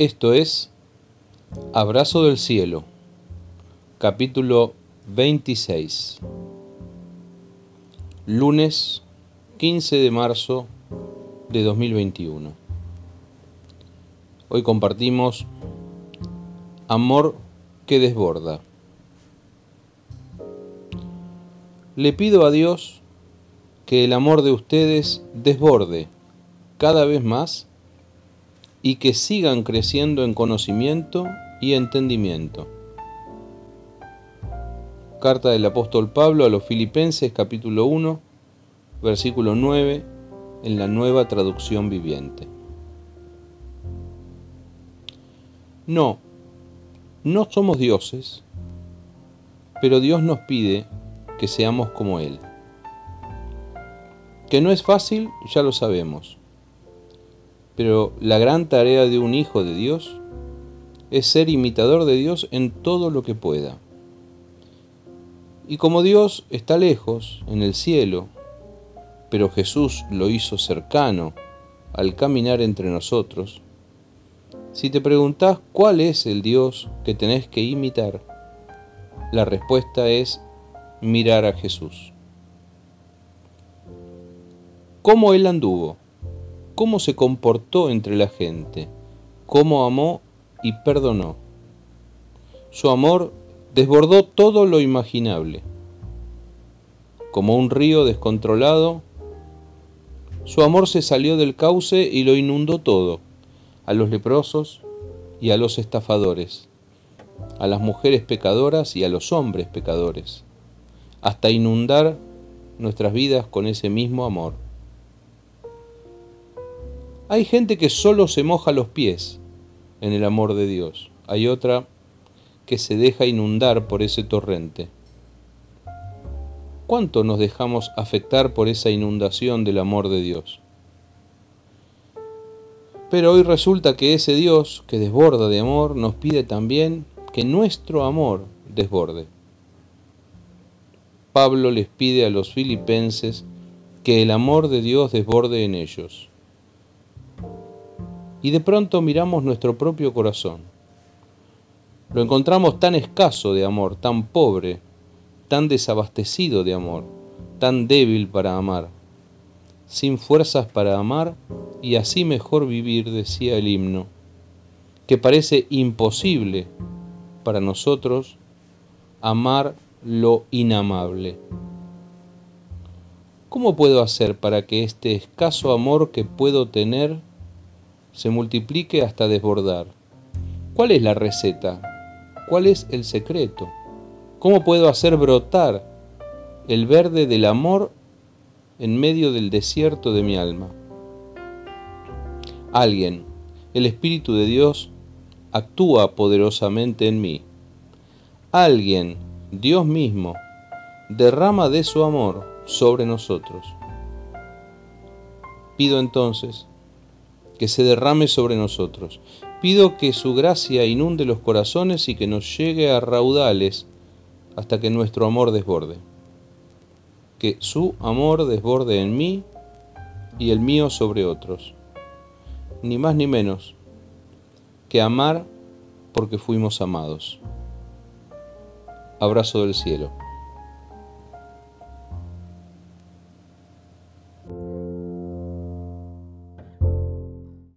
Esto es Abrazo del Cielo, capítulo 26, lunes 15 de marzo de 2021. Hoy compartimos Amor que desborda. Le pido a Dios que el amor de ustedes desborde cada vez más y que sigan creciendo en conocimiento y entendimiento. Carta del apóstol Pablo a los Filipenses capítulo 1, versículo 9, en la nueva traducción viviente. No, no somos dioses, pero Dios nos pide que seamos como Él. Que no es fácil, ya lo sabemos pero la gran tarea de un hijo de Dios es ser imitador de Dios en todo lo que pueda. Y como Dios está lejos, en el cielo, pero Jesús lo hizo cercano al caminar entre nosotros, si te preguntás cuál es el Dios que tenés que imitar, la respuesta es mirar a Jesús. ¿Cómo Él anduvo? Cómo se comportó entre la gente, cómo amó y perdonó. Su amor desbordó todo lo imaginable. Como un río descontrolado, su amor se salió del cauce y lo inundó todo, a los leprosos y a los estafadores, a las mujeres pecadoras y a los hombres pecadores, hasta inundar nuestras vidas con ese mismo amor. Hay gente que solo se moja los pies en el amor de Dios. Hay otra que se deja inundar por ese torrente. ¿Cuánto nos dejamos afectar por esa inundación del amor de Dios? Pero hoy resulta que ese Dios que desborda de amor nos pide también que nuestro amor desborde. Pablo les pide a los filipenses que el amor de Dios desborde en ellos y de pronto miramos nuestro propio corazón. Lo encontramos tan escaso de amor, tan pobre, tan desabastecido de amor, tan débil para amar, sin fuerzas para amar y así mejor vivir, decía el himno, que parece imposible para nosotros amar lo inamable. ¿Cómo puedo hacer para que este escaso amor que puedo tener se multiplique hasta desbordar. ¿Cuál es la receta? ¿Cuál es el secreto? ¿Cómo puedo hacer brotar el verde del amor en medio del desierto de mi alma? Alguien, el Espíritu de Dios, actúa poderosamente en mí. Alguien, Dios mismo, derrama de su amor sobre nosotros. Pido entonces que se derrame sobre nosotros. Pido que su gracia inunde los corazones y que nos llegue a raudales hasta que nuestro amor desborde. Que su amor desborde en mí y el mío sobre otros. Ni más ni menos que amar porque fuimos amados. Abrazo del cielo.